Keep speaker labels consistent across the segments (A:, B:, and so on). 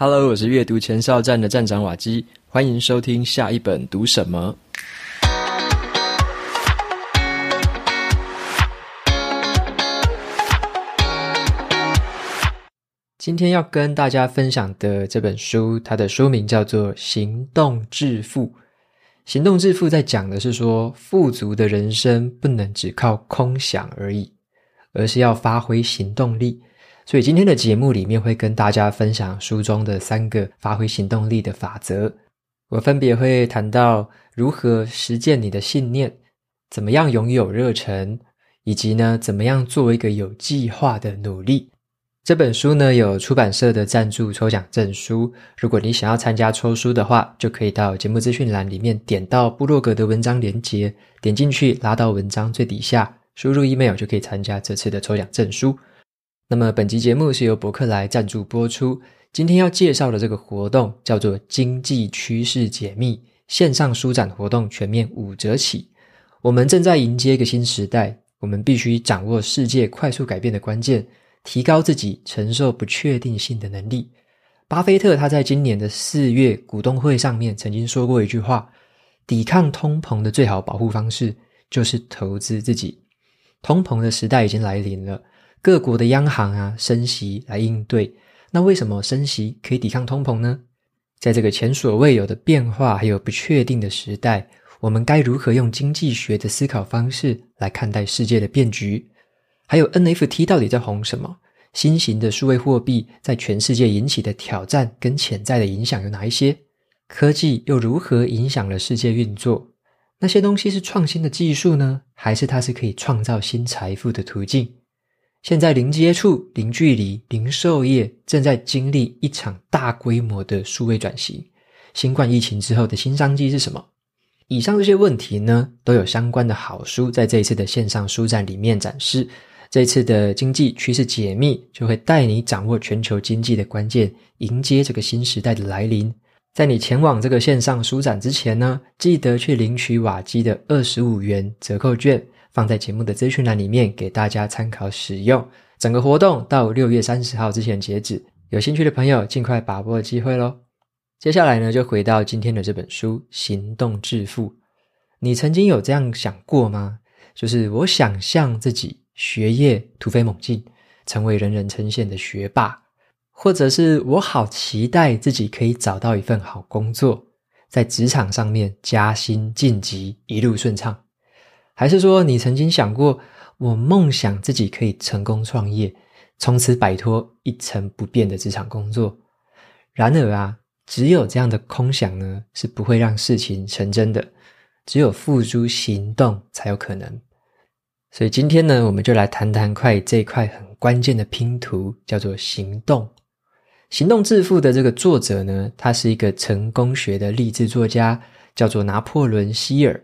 A: Hello，我是阅读前哨站的站长瓦基，欢迎收听下一本读什么。今天要跟大家分享的这本书，它的书名叫做《行动致富》。行动致富在讲的是说，富足的人生不能只靠空想而已，而是要发挥行动力。所以今天的节目里面会跟大家分享书中的三个发挥行动力的法则。我分别会谈到如何实践你的信念，怎么样拥有热忱，以及呢，怎么样做一个有计划的努力。这本书呢，有出版社的赞助抽奖证书，如果你想要参加抽书的话，就可以到节目资讯栏里面点到布洛格的文章连接，点进去拉到文章最底下，输入 email 就可以参加这次的抽奖证书。那么本集节目是由博客来赞助播出。今天要介绍的这个活动叫做“经济趋势解密”线上书展活动，全面五折起。我们正在迎接一个新时代，我们必须掌握世界快速改变的关键，提高自己承受不确定性的能力。巴菲特他在今年的四月股东会上面曾经说过一句话：“抵抗通膨的最好保护方式就是投资自己。”通膨的时代已经来临了。各国的央行啊，升息来应对。那为什么升息可以抵抗通膨呢？在这个前所未有的变化还有不确定的时代，我们该如何用经济学的思考方式来看待世界的变局？还有 NFT 到底在红什么？新型的数位货币在全世界引起的挑战跟潜在的影响有哪一些？科技又如何影响了世界运作？那些东西是创新的技术呢？还是它是可以创造新财富的途径？现在零接触、零距离、零售业正在经历一场大规模的数位转型。新冠疫情之后的新商机是什么？以上这些问题呢，都有相关的好书在这一次的线上书展里面展示。这次的经济趋势解密就会带你掌握全球经济的关键，迎接这个新时代的来临。在你前往这个线上书展之前呢，记得去领取瓦基的二十五元折扣券。放在节目的资讯栏里面，给大家参考使用。整个活动到六月三十号之前截止，有兴趣的朋友尽快把握机会喽。接下来呢，就回到今天的这本书《行动致富》。你曾经有这样想过吗？就是我想象自己学业突飞猛进，成为人人称羡的学霸，或者是我好期待自己可以找到一份好工作，在职场上面加薪晋级，一路顺畅。还是说，你曾经想过，我梦想自己可以成功创业，从此摆脱一成不变的职场工作。然而啊，只有这样的空想呢，是不会让事情成真的。只有付诸行动才有可能。所以今天呢，我们就来谈谈块这块很关键的拼图，叫做行动。行动致富的这个作者呢，他是一个成功学的励志作家，叫做拿破仑希尔。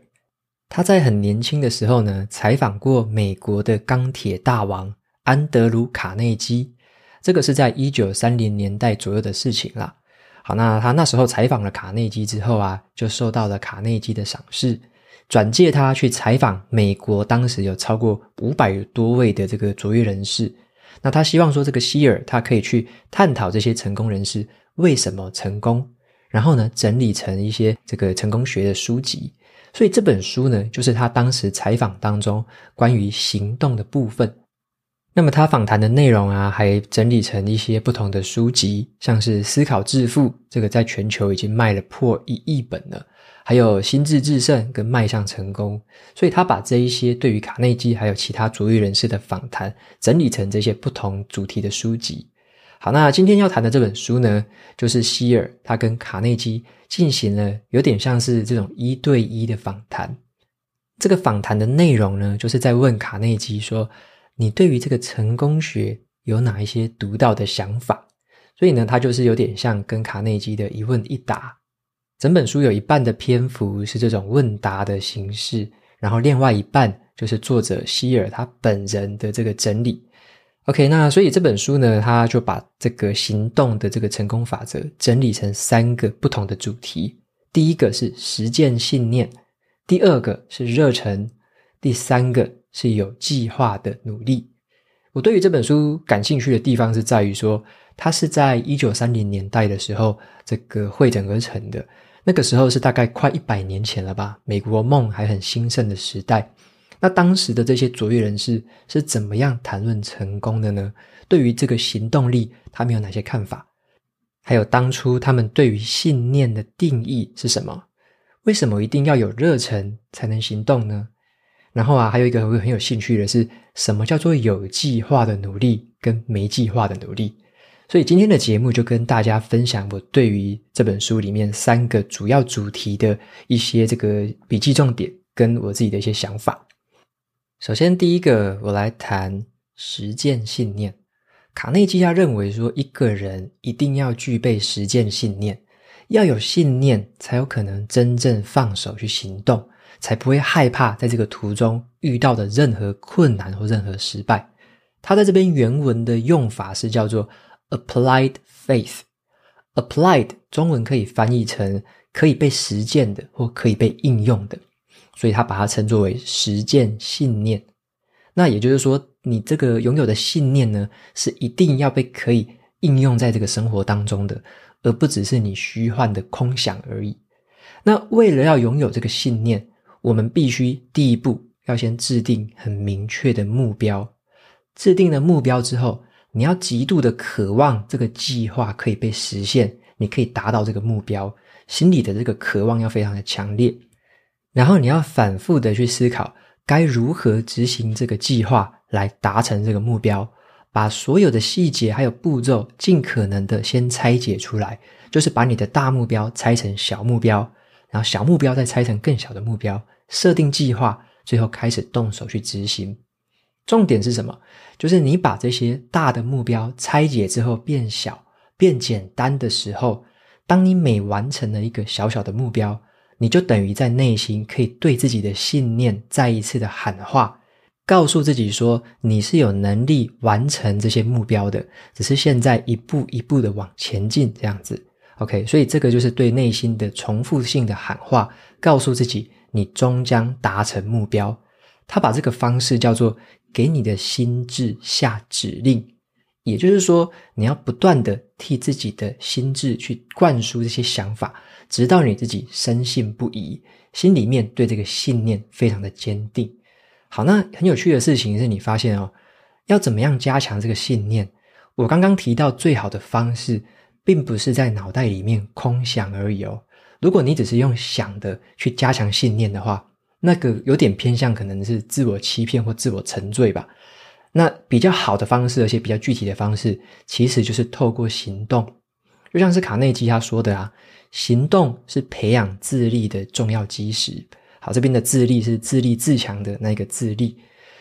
A: 他在很年轻的时候呢，采访过美国的钢铁大王安德鲁·卡内基，这个是在一九三零年代左右的事情啦。好，那他那时候采访了卡内基之后啊，就受到了卡内基的赏识，转介他去采访美国当时有超过五百多位的这个卓越人士。那他希望说，这个希尔他可以去探讨这些成功人士为什么成功，然后呢，整理成一些这个成功学的书籍。所以这本书呢，就是他当时采访当中关于行动的部分。那么他访谈的内容啊，还整理成一些不同的书籍，像是《思考致富》，这个在全球已经卖了破一亿本了；还有《心智致胜》跟《迈向成功》。所以他把这一些对于卡内基还有其他卓越人士的访谈，整理成这些不同主题的书籍。好，那今天要谈的这本书呢，就是希尔他跟卡内基进行了有点像是这种一对一的访谈。这个访谈的内容呢，就是在问卡内基说：“你对于这个成功学有哪一些独到的想法？”所以呢，他就是有点像跟卡内基的一问一答。整本书有一半的篇幅是这种问答的形式，然后另外一半就是作者希尔他本人的这个整理。OK，那所以这本书呢，他就把这个行动的这个成功法则整理成三个不同的主题。第一个是实践信念，第二个是热忱，第三个是有计划的努力。我对于这本书感兴趣的地方是在于说，它是在一九三零年代的时候这个汇整而成的。那个时候是大概快一百年前了吧，美国梦还很兴盛的时代。那当时的这些卓越人士是怎么样谈论成功的呢？对于这个行动力，他们有哪些看法？还有当初他们对于信念的定义是什么？为什么一定要有热忱才能行动呢？然后啊，还有一个我很有兴趣的是，什么叫做有计划的努力跟没计划的努力？所以今天的节目就跟大家分享我对于这本书里面三个主要主题的一些这个笔记重点，跟我自己的一些想法。首先，第一个我来谈实践信念。卡内基他认为说，一个人一定要具备实践信念，要有信念，才有可能真正放手去行动，才不会害怕在这个途中遇到的任何困难或任何失败。他在这边原文的用法是叫做。Applied faith，applied 中文可以翻译成可以被实践的或可以被应用的，所以他把它称作为实践信念。那也就是说，你这个拥有的信念呢，是一定要被可以应用在这个生活当中的，而不只是你虚幻的空想而已。那为了要拥有这个信念，我们必须第一步要先制定很明确的目标。制定了目标之后，你要极度的渴望这个计划可以被实现，你可以达到这个目标，心里的这个渴望要非常的强烈。然后你要反复的去思考，该如何执行这个计划来达成这个目标，把所有的细节还有步骤尽可能的先拆解出来，就是把你的大目标拆成小目标，然后小目标再拆成更小的目标，设定计划，最后开始动手去执行。重点是什么？就是你把这些大的目标拆解之后变小、变简单的时候，当你每完成了一个小小的目标，你就等于在内心可以对自己的信念再一次的喊话，告诉自己说你是有能力完成这些目标的，只是现在一步一步的往前进这样子。OK，所以这个就是对内心的重复性的喊话，告诉自己你终将达成目标。他把这个方式叫做。给你的心智下指令，也就是说，你要不断的替自己的心智去灌输这些想法，直到你自己深信不疑，心里面对这个信念非常的坚定。好，那很有趣的事情是你发现哦，要怎么样加强这个信念？我刚刚提到最好的方式，并不是在脑袋里面空想而已哦。如果你只是用想的去加强信念的话，那个有点偏向可能是自我欺骗或自我沉醉吧。那比较好的方式，而且比较具体的方式，其实就是透过行动。就像是卡内基他说的啊，行动是培养自立的重要基石。好，这边的自立是自立自强的那个自立。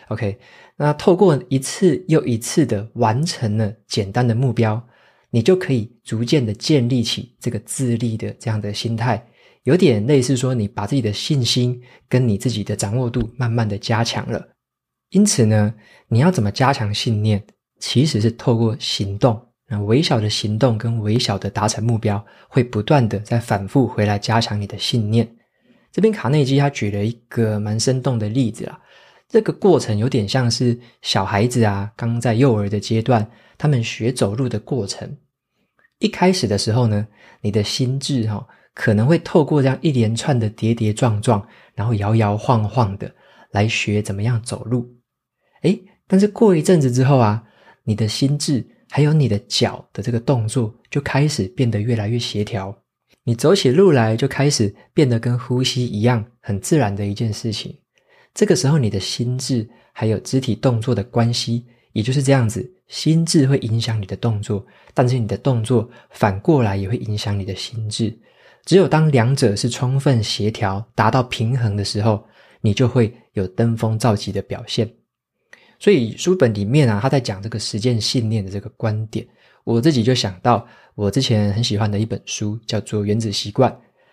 A: OK，那透过一次又一次的完成了简单的目标，你就可以逐渐的建立起这个自立的这样的心态。有点类似说，你把自己的信心跟你自己的掌握度慢慢的加强了。因此呢，你要怎么加强信念？其实是透过行动。微小的行动跟微小的达成目标，会不断的在反复回来加强你的信念。这边卡内基他举了一个蛮生动的例子啦。这个过程有点像是小孩子啊，刚在幼儿的阶段，他们学走路的过程。一开始的时候呢，你的心智哈、哦。可能会透过这样一连串的跌跌撞撞，然后摇摇晃晃的来学怎么样走路。诶，但是过一阵子之后啊，你的心智还有你的脚的这个动作就开始变得越来越协调，你走起路来就开始变得跟呼吸一样很自然的一件事情。这个时候，你的心智还有肢体动作的关系，也就是这样子，心智会影响你的动作，但是你的动作反过来也会影响你的心智。只有当两者是充分协调、达到平衡的时候，你就会有登峰造极的表现。所以书本里面啊，他在讲这个实践信念的这个观点，我自己就想到我之前很喜欢的一本书，叫做《原子习惯》。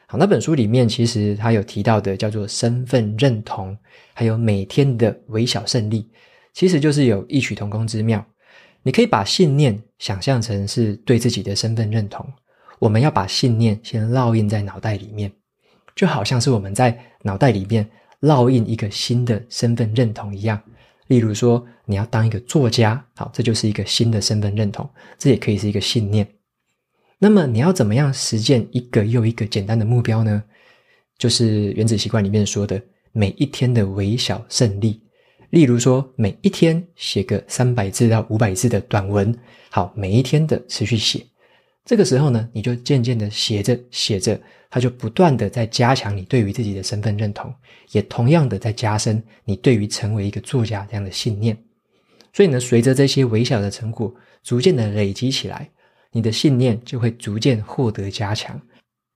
A: 好，那本书里面其实他有提到的叫做身份认同，还有每天的微小胜利，其实就是有异曲同工之妙。你可以把信念想象成是对自己的身份认同。我们要把信念先烙印在脑袋里面，就好像是我们在脑袋里面烙印一个新的身份认同一样。例如说，你要当一个作家，好，这就是一个新的身份认同，这也可以是一个信念。那么，你要怎么样实践一个又一个简单的目标呢？就是《原子习惯》里面说的每一天的微小胜利。例如说，每一天写个三百字到五百字的短文，好，每一天的持续写。这个时候呢，你就渐渐的写着写着，它就不断的在加强你对于自己的身份认同，也同样的在加深你对于成为一个作家这样的信念。所以呢，随着这些微小的成果逐渐的累积起来，你的信念就会逐渐获得加强。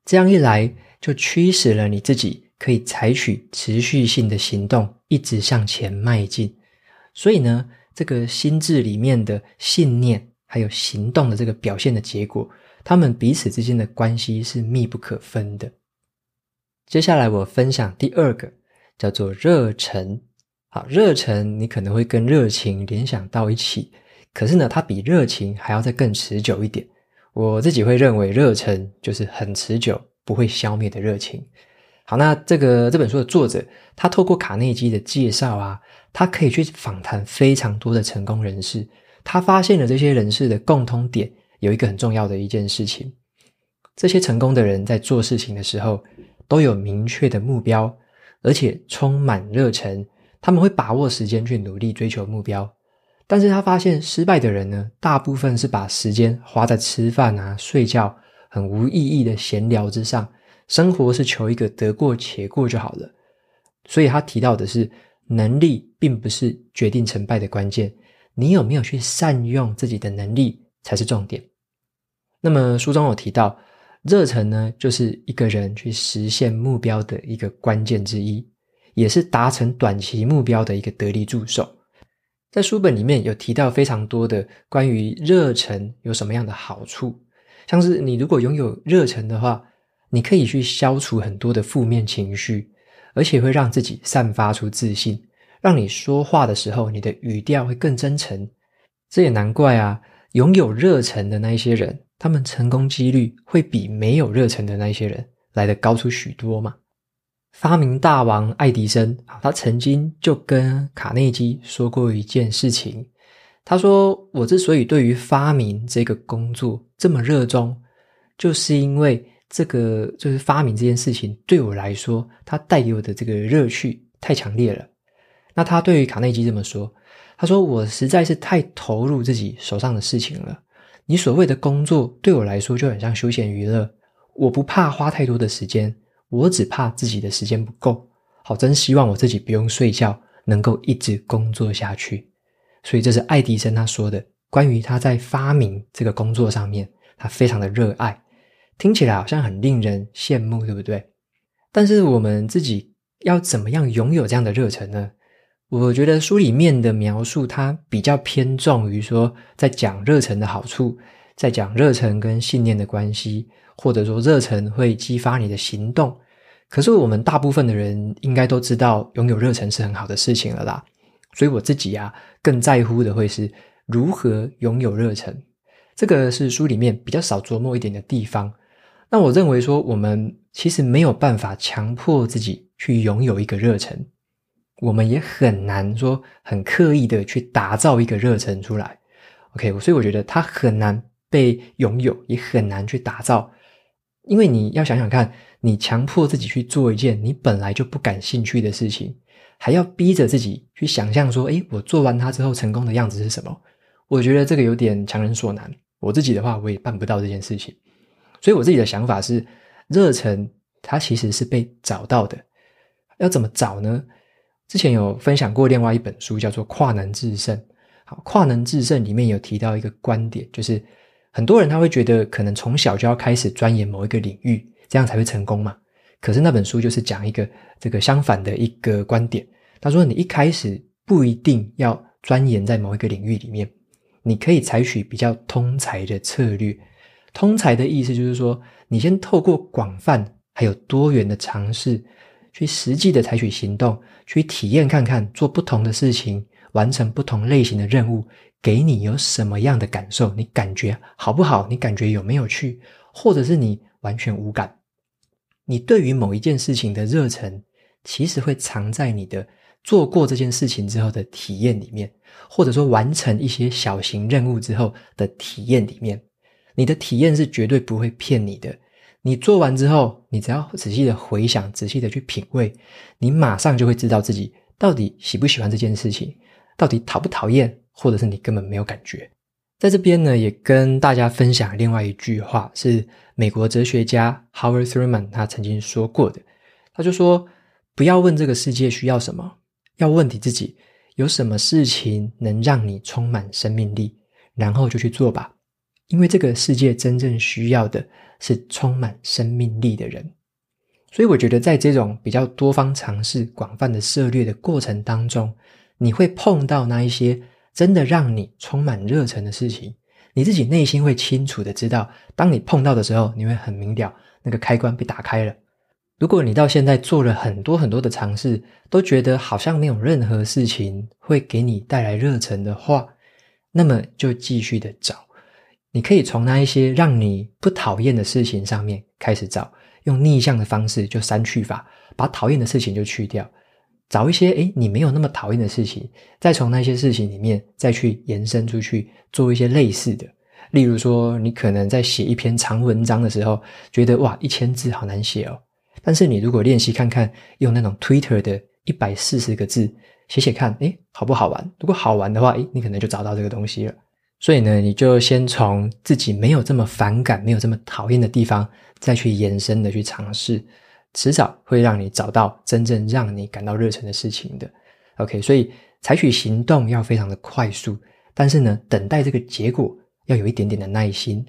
A: 这样一来，就驱使了你自己可以采取持续性的行动，一直向前迈进。所以呢，这个心智里面的信念。还有行动的这个表现的结果，他们彼此之间的关系是密不可分的。接下来我分享第二个，叫做热忱。好，热忱你可能会跟热情联想到一起，可是呢，它比热情还要再更持久一点。我自己会认为，热忱就是很持久、不会消灭的热情。好，那这个这本书的作者，他透过卡内基的介绍啊，他可以去访谈非常多的成功人士。他发现了这些人士的共通点，有一个很重要的一件事情：这些成功的人在做事情的时候都有明确的目标，而且充满热忱。他们会把握时间去努力追求目标。但是他发现失败的人呢，大部分是把时间花在吃饭啊、睡觉、很无意义的闲聊之上，生活是求一个得过且过就好了。所以他提到的是，能力并不是决定成败的关键。你有没有去善用自己的能力才是重点。那么书中有提到，热忱呢，就是一个人去实现目标的一个关键之一，也是达成短期目标的一个得力助手。在书本里面有提到非常多的关于热忱有什么样的好处，像是你如果拥有热忱的话，你可以去消除很多的负面情绪，而且会让自己散发出自信。让你说话的时候，你的语调会更真诚。这也难怪啊，拥有热忱的那一些人，他们成功几率会比没有热忱的那些人来得高出许多嘛。发明大王爱迪生，他曾经就跟卡内基说过一件事情。他说：“我之所以对于发明这个工作这么热衷，就是因为这个就是发明这件事情对我来说，它带给我的这个乐趣太强烈了。”那他对于卡内基这么说，他说：“我实在是太投入自己手上的事情了。你所谓的工作对我来说就很像休闲娱乐。我不怕花太多的时间，我只怕自己的时间不够。好，真希望我自己不用睡觉，能够一直工作下去。所以这是爱迪生他说的关于他在发明这个工作上面，他非常的热爱。听起来好像很令人羡慕，对不对？但是我们自己要怎么样拥有这样的热忱呢？”我觉得书里面的描述，它比较偏重于说，在讲热忱的好处，在讲热忱跟信念的关系，或者说热忱会激发你的行动。可是我们大部分的人应该都知道，拥有热忱是很好的事情了啦。所以我自己啊，更在乎的会是如何拥有热忱。这个是书里面比较少琢磨一点的地方。那我认为说，我们其实没有办法强迫自己去拥有一个热忱。我们也很难说很刻意的去打造一个热忱出来，OK，所以我觉得它很难被拥有，也很难去打造，因为你要想想看，你强迫自己去做一件你本来就不感兴趣的事情，还要逼着自己去想象说，诶，我做完它之后成功的样子是什么？我觉得这个有点强人所难。我自己的话，我也办不到这件事情，所以我自己的想法是，热忱它其实是被找到的，要怎么找呢？之前有分享过另外一本书，叫做《跨能制胜》。好，《跨能制胜》里面有提到一个观点，就是很多人他会觉得，可能从小就要开始钻研某一个领域，这样才会成功嘛。可是那本书就是讲一个这个相反的一个观点。他说，你一开始不一定要钻研在某一个领域里面，你可以采取比较通才的策略。通才的意思就是说，你先透过广泛还有多元的尝试。去实际的采取行动，去体验看看，做不同的事情，完成不同类型的任务，给你有什么样的感受？你感觉好不好？你感觉有没有趣？或者是你完全无感？你对于某一件事情的热忱，其实会藏在你的做过这件事情之后的体验里面，或者说完成一些小型任务之后的体验里面，你的体验是绝对不会骗你的。你做完之后，你只要仔细的回想，仔细的去品味，你马上就会知道自己到底喜不喜欢这件事情，到底讨不讨厌，或者是你根本没有感觉。在这边呢，也跟大家分享另外一句话，是美国哲学家 Howard Thurman 他曾经说过的，他就说：不要问这个世界需要什么。要问你自己，有什么事情能让你充满生命力，然后就去做吧。因为这个世界真正需要的是充满生命力的人。所以我觉得，在这种比较多方尝试、广泛的涉猎的过程当中，你会碰到那一些真的让你充满热忱的事情，你自己内心会清楚的知道，当你碰到的时候，你会很明了，那个开关被打开了。如果你到现在做了很多很多的尝试，都觉得好像没有任何事情会给你带来热忱的话，那么就继续的找。你可以从那一些让你不讨厌的事情上面开始找，用逆向的方式就删去法，把讨厌的事情就去掉，找一些诶你没有那么讨厌的事情，再从那些事情里面再去延伸出去做一些类似的。例如说，你可能在写一篇长文章的时候，觉得哇，一千字好难写哦。但是你如果练习看看，用那种 Twitter 的一百四十个字写写看，诶，好不好玩？如果好玩的话，诶，你可能就找到这个东西了。所以呢，你就先从自己没有这么反感、没有这么讨厌的地方，再去延伸的去尝试，迟早会让你找到真正让你感到热忱的事情的。OK，所以采取行动要非常的快速，但是呢，等待这个结果要有一点点的耐心。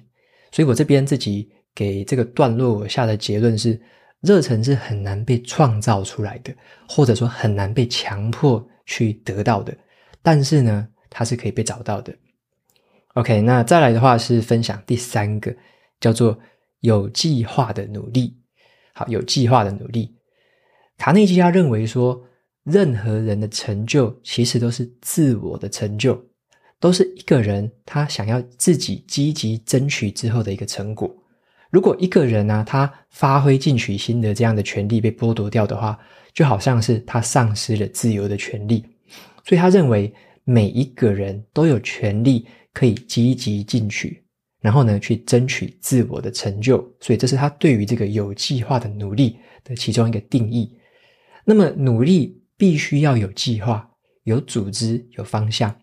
A: 所以我这边自己给这个段落下的结论是。热忱是很难被创造出来的，或者说很难被强迫去得到的。但是呢，它是可以被找到的。OK，那再来的话是分享第三个，叫做有计划的努力。好，有计划的努力。卡内基他认为说，任何人的成就其实都是自我的成就，都是一个人他想要自己积极争取之后的一个成果。如果一个人呢、啊，他发挥进取心的这样的权利被剥夺掉的话，就好像是他丧失了自由的权利。所以他认为每一个人都有权利可以积极进取，然后呢，去争取自我的成就。所以这是他对于这个有计划的努力的其中一个定义。那么努力必须要有计划、有组织、有方向，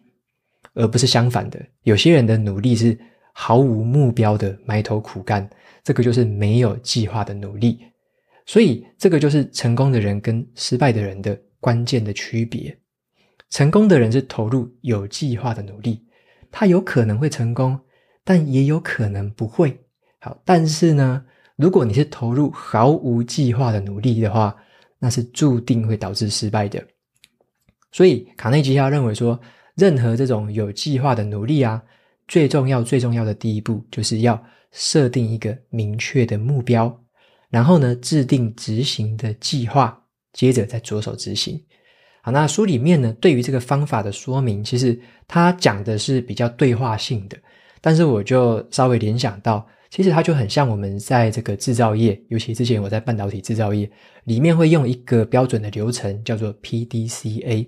A: 而不是相反的。有些人的努力是毫无目标的埋头苦干。这个就是没有计划的努力，所以这个就是成功的人跟失败的人的关键的区别。成功的人是投入有计划的努力，他有可能会成功，但也有可能不会。好，但是呢，如果你是投入毫无计划的努力的话，那是注定会导致失败的。所以卡内基他认为说，任何这种有计划的努力啊，最重要、最重要的第一步就是要。设定一个明确的目标，然后呢，制定执行的计划，接着再着手执行。好，那书里面呢，对于这个方法的说明，其实它讲的是比较对话性的，但是我就稍微联想到，其实它就很像我们在这个制造业，尤其之前我在半导体制造业里面会用一个标准的流程，叫做 PDCA。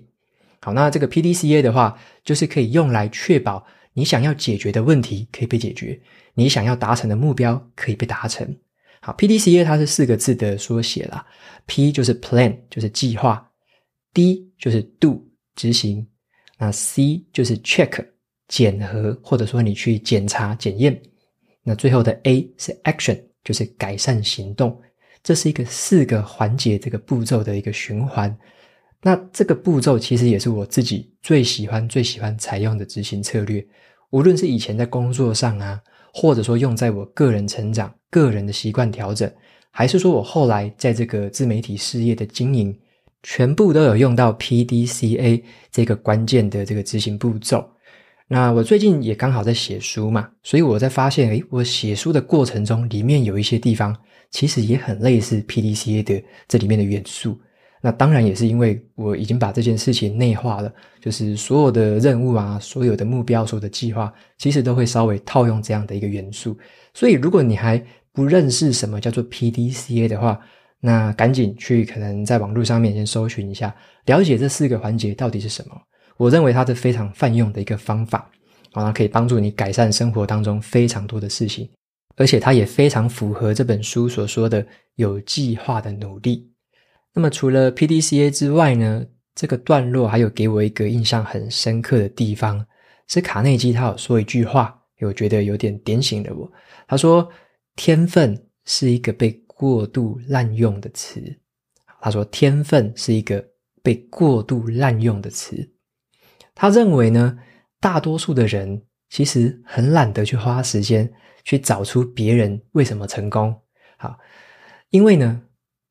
A: 好，那这个 PDCA 的话，就是可以用来确保你想要解决的问题可以被解决。你想要达成的目标可以被达成。好，PDCA 它是四个字的缩写啦。P 就是 Plan，就是计划；D 就是 Do，执行；那 C 就是 Check，检核，或者说你去检查检验。那最后的 A 是 Action，就是改善行动。这是一个四个环节这个步骤的一个循环。那这个步骤其实也是我自己最喜欢、最喜欢采用的执行策略。无论是以前在工作上啊。或者说用在我个人成长、个人的习惯调整，还是说我后来在这个自媒体事业的经营，全部都有用到 PDCA 这个关键的这个执行步骤。那我最近也刚好在写书嘛，所以我在发现，诶，我写书的过程中，里面有一些地方其实也很类似 PDCA 的这里面的元素。那当然也是因为我已经把这件事情内化了，就是所有的任务啊，所有的目标，所有的计划，其实都会稍微套用这样的一个元素。所以如果你还不认识什么叫做 PDCA 的话，那赶紧去可能在网络上面先搜寻一下，了解这四个环节到底是什么。我认为它是非常泛用的一个方法，然后可以帮助你改善生活当中非常多的事情，而且它也非常符合这本书所说的有计划的努力。那么除了 PDCA 之外呢，这个段落还有给我一个印象很深刻的地方，是卡内基他有说一句话，我觉得有点点醒了我。他说：“天分是一个被过度滥用的词。”他说：“天分是一个被过度滥用的词。”他认为呢，大多数的人其实很懒得去花时间去找出别人为什么成功。好，因为呢，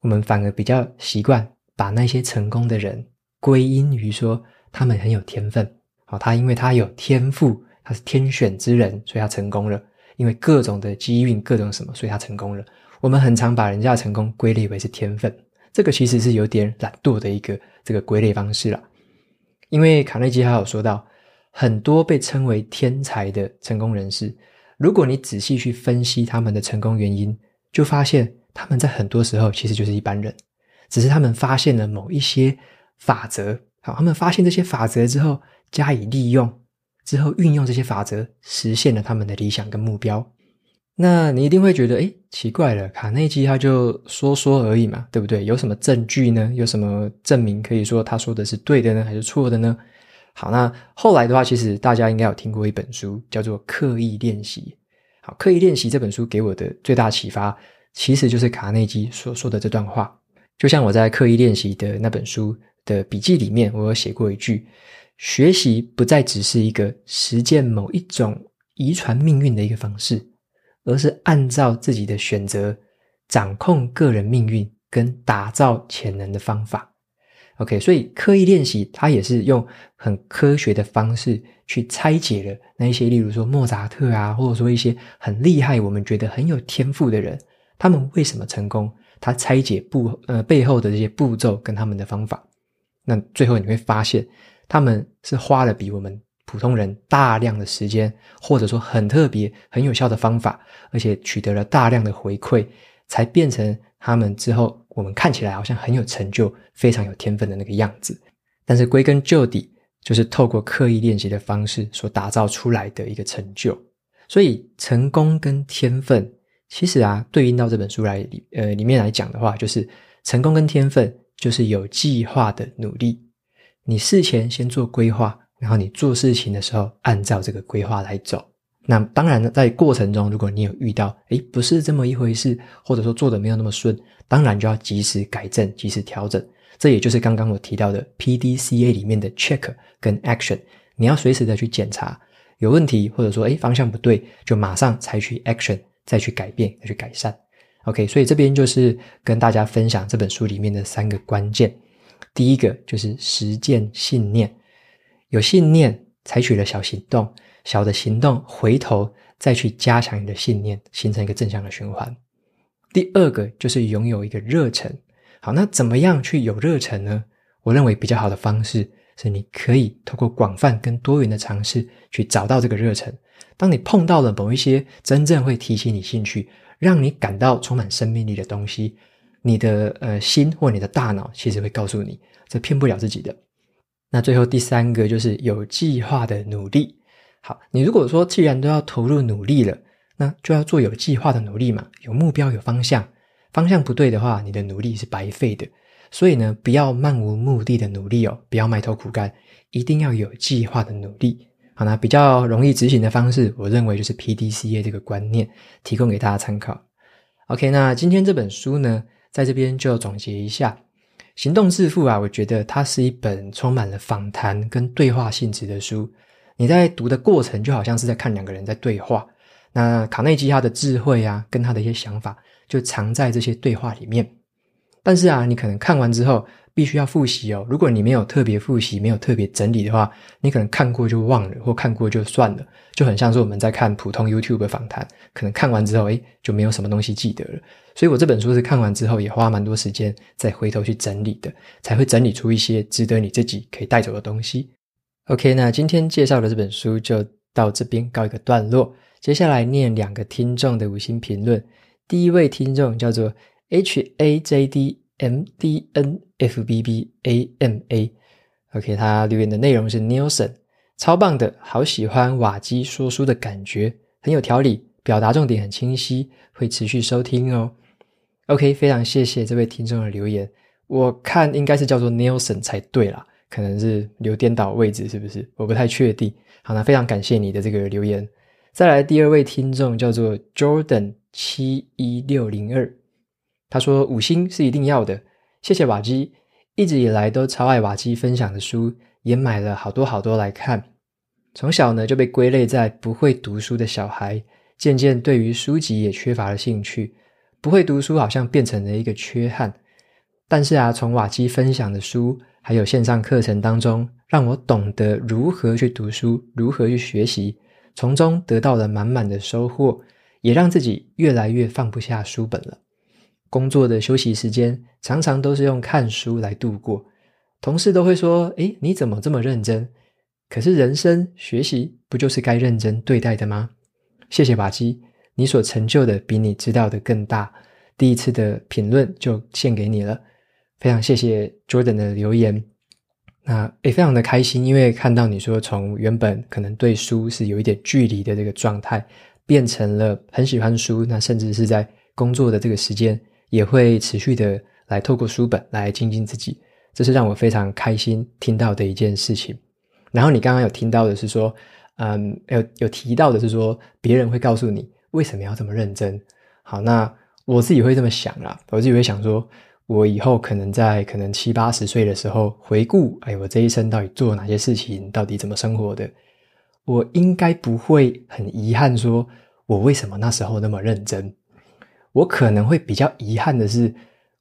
A: 我们反而比较习惯把那些成功的人归因于说他们很有天分。好，他因为他有天赋，他是天选之人，所以他成功了。因为各种的机运，各种什么，所以他成功了。我们很常把人家的成功归类为是天分，这个其实是有点懒惰的一个这个归类方式了。因为卡内基还有说到，很多被称为天才的成功人士，如果你仔细去分析他们的成功原因，就发现他们在很多时候其实就是一般人，只是他们发现了某一些法则，好，他们发现这些法则之后加以利用，之后运用这些法则实现了他们的理想跟目标。那你一定会觉得，诶，奇怪了，卡内基他就说说而已嘛，对不对？有什么证据呢？有什么证明可以说他说的是对的呢，还是错的呢？好，那后来的话，其实大家应该有听过一本书，叫做《刻意练习》。好，《刻意练习》这本书给我的最大启发，其实就是卡内基所说的这段话。就像我在《刻意练习》的那本书的笔记里面，我有写过一句：学习不再只是一个实践某一种遗传命运的一个方式。而是按照自己的选择掌控个人命运跟打造潜能的方法。OK，所以刻意练习，它也是用很科学的方式去拆解了那一些，例如说莫扎特啊，或者说一些很厉害、我们觉得很有天赋的人，他们为什么成功？他拆解步呃背后的这些步骤跟他们的方法，那最后你会发现，他们是花了比我们。普通人大量的时间，或者说很特别、很有效的方法，而且取得了大量的回馈，才变成他们之后我们看起来好像很有成就、非常有天分的那个样子。但是归根究底，就是透过刻意练习的方式所打造出来的一个成就。所以，成功跟天分，其实啊，对应到这本书来里呃里面来讲的话，就是成功跟天分就是有计划的努力。你事前先做规划。然后你做事情的时候，按照这个规划来走。那当然呢，在过程中，如果你有遇到，诶，不是这么一回事，或者说做的没有那么顺，当然就要及时改正，及时调整。这也就是刚刚我提到的 PDCA 里面的 check 跟 action，你要随时的去检查有问题，或者说诶方向不对，就马上采取 action，再去改变，再去改善。OK，所以这边就是跟大家分享这本书里面的三个关键。第一个就是实践信念。有信念，采取了小行动，小的行动回头再去加强你的信念，形成一个正向的循环。第二个就是拥有一个热忱。好，那怎么样去有热忱呢？我认为比较好的方式是，你可以透过广泛跟多元的尝试去找到这个热忱。当你碰到了某一些真正会提起你兴趣，让你感到充满生命力的东西，你的呃心或你的大脑其实会告诉你，这骗不了自己的。那最后第三个就是有计划的努力。好，你如果说既然都要投入努力了，那就要做有计划的努力嘛，有目标、有方向。方向不对的话，你的努力是白费的。所以呢，不要漫无目的的努力哦，不要埋头苦干，一定要有计划的努力。好，那比较容易执行的方式，我认为就是 PDCA 这个观念，提供给大家参考。OK，那今天这本书呢，在这边就总结一下。行动致富啊，我觉得它是一本充满了访谈跟对话性质的书。你在读的过程就好像是在看两个人在对话。那卡内基他的智慧啊，跟他的一些想法，就藏在这些对话里面。但是啊，你可能看完之后，必须要复习哦。如果你没有特别复习，没有特别整理的话，你可能看过就忘了，或看过就算了，就很像是我们在看普通 YouTube 访谈，可能看完之后，诶，就没有什么东西记得了。所以我这本书是看完之后，也花蛮多时间再回头去整理的，才会整理出一些值得你自己可以带走的东西。OK，那今天介绍的这本书就到这边告一个段落。接下来念两个听众的五星评论。第一位听众叫做 H A J D M D N F B B A M A。OK，他留言的内容是 Nielsen，超棒的，好喜欢瓦基说书的感觉，很有条理，表达重点很清晰，会持续收听哦。OK，非常谢谢这位听众的留言，我看应该是叫做 Nielsen 才对啦，可能是留颠倒位置，是不是？我不太确定。好，那非常感谢你的这个留言。再来第二位听众叫做 Jordan 七一六零二，他说五星是一定要的，谢谢瓦基。一直以来都超爱瓦基分享的书，也买了好多好多来看。从小呢就被归类在不会读书的小孩，渐渐对于书籍也缺乏了兴趣。不会读书好像变成了一个缺憾。但是啊，从瓦基分享的书还有线上课程当中，让我懂得如何去读书，如何去学习，从中得到了满满的收获，也让自己越来越放不下书本了。工作的休息时间常常都是用看书来度过，同事都会说：“诶，你怎么这么认真？”可是人生学习不就是该认真对待的吗？谢谢瓦基，你所成就的比你知道的更大。第一次的评论就献给你了，非常谢谢 Jordan 的留言。那也非常的开心，因为看到你说从原本可能对书是有一点距离的这个状态，变成了很喜欢书，那甚至是在工作的这个时间。也会持续的来透过书本来精进自己，这是让我非常开心听到的一件事情。然后你刚刚有听到的是说，嗯，有有提到的是说，别人会告诉你为什么要这么认真。好，那我自己会这么想啦，我自己会想说，我以后可能在可能七八十岁的时候回顾，哎，我这一生到底做了哪些事情，到底怎么生活的，我应该不会很遗憾说，我为什么那时候那么认真。我可能会比较遗憾的是，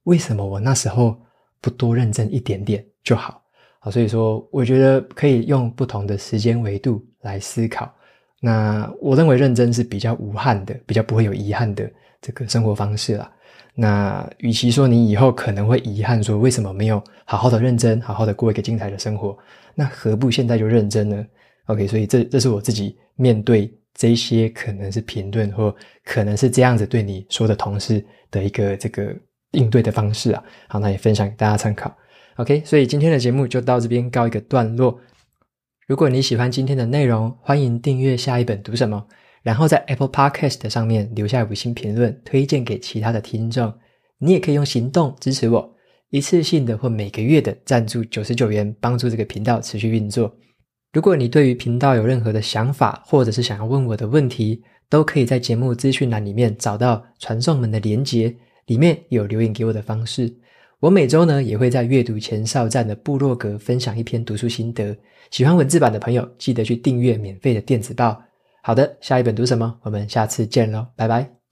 A: 为什么我那时候不多认真一点点就好？好，所以说我觉得可以用不同的时间维度来思考。那我认为认真是比较无憾的，比较不会有遗憾的这个生活方式啦。那与其说你以后可能会遗憾说为什么没有好好的认真，好好的过一个精彩的生活，那何不现在就认真呢？OK，所以这这是我自己面对。这些可能是评论，或可能是这样子对你说的同事的一个这个应对的方式啊。好，那也分享给大家参考。OK，所以今天的节目就到这边告一个段落。如果你喜欢今天的内容，欢迎订阅下一本读什么，然后在 Apple Podcast 上面留下五星评论，推荐给其他的听众。你也可以用行动支持我，一次性的或每个月的赞助九十九元，帮助这个频道持续运作。如果你对于频道有任何的想法，或者是想要问我的问题，都可以在节目资讯栏里面找到传送门的连接，里面有留言给我的方式。我每周呢也会在阅读前哨站的部落格分享一篇读书心得，喜欢文字版的朋友记得去订阅免费的电子报。好的，下一本读什么？我们下次见喽，拜拜。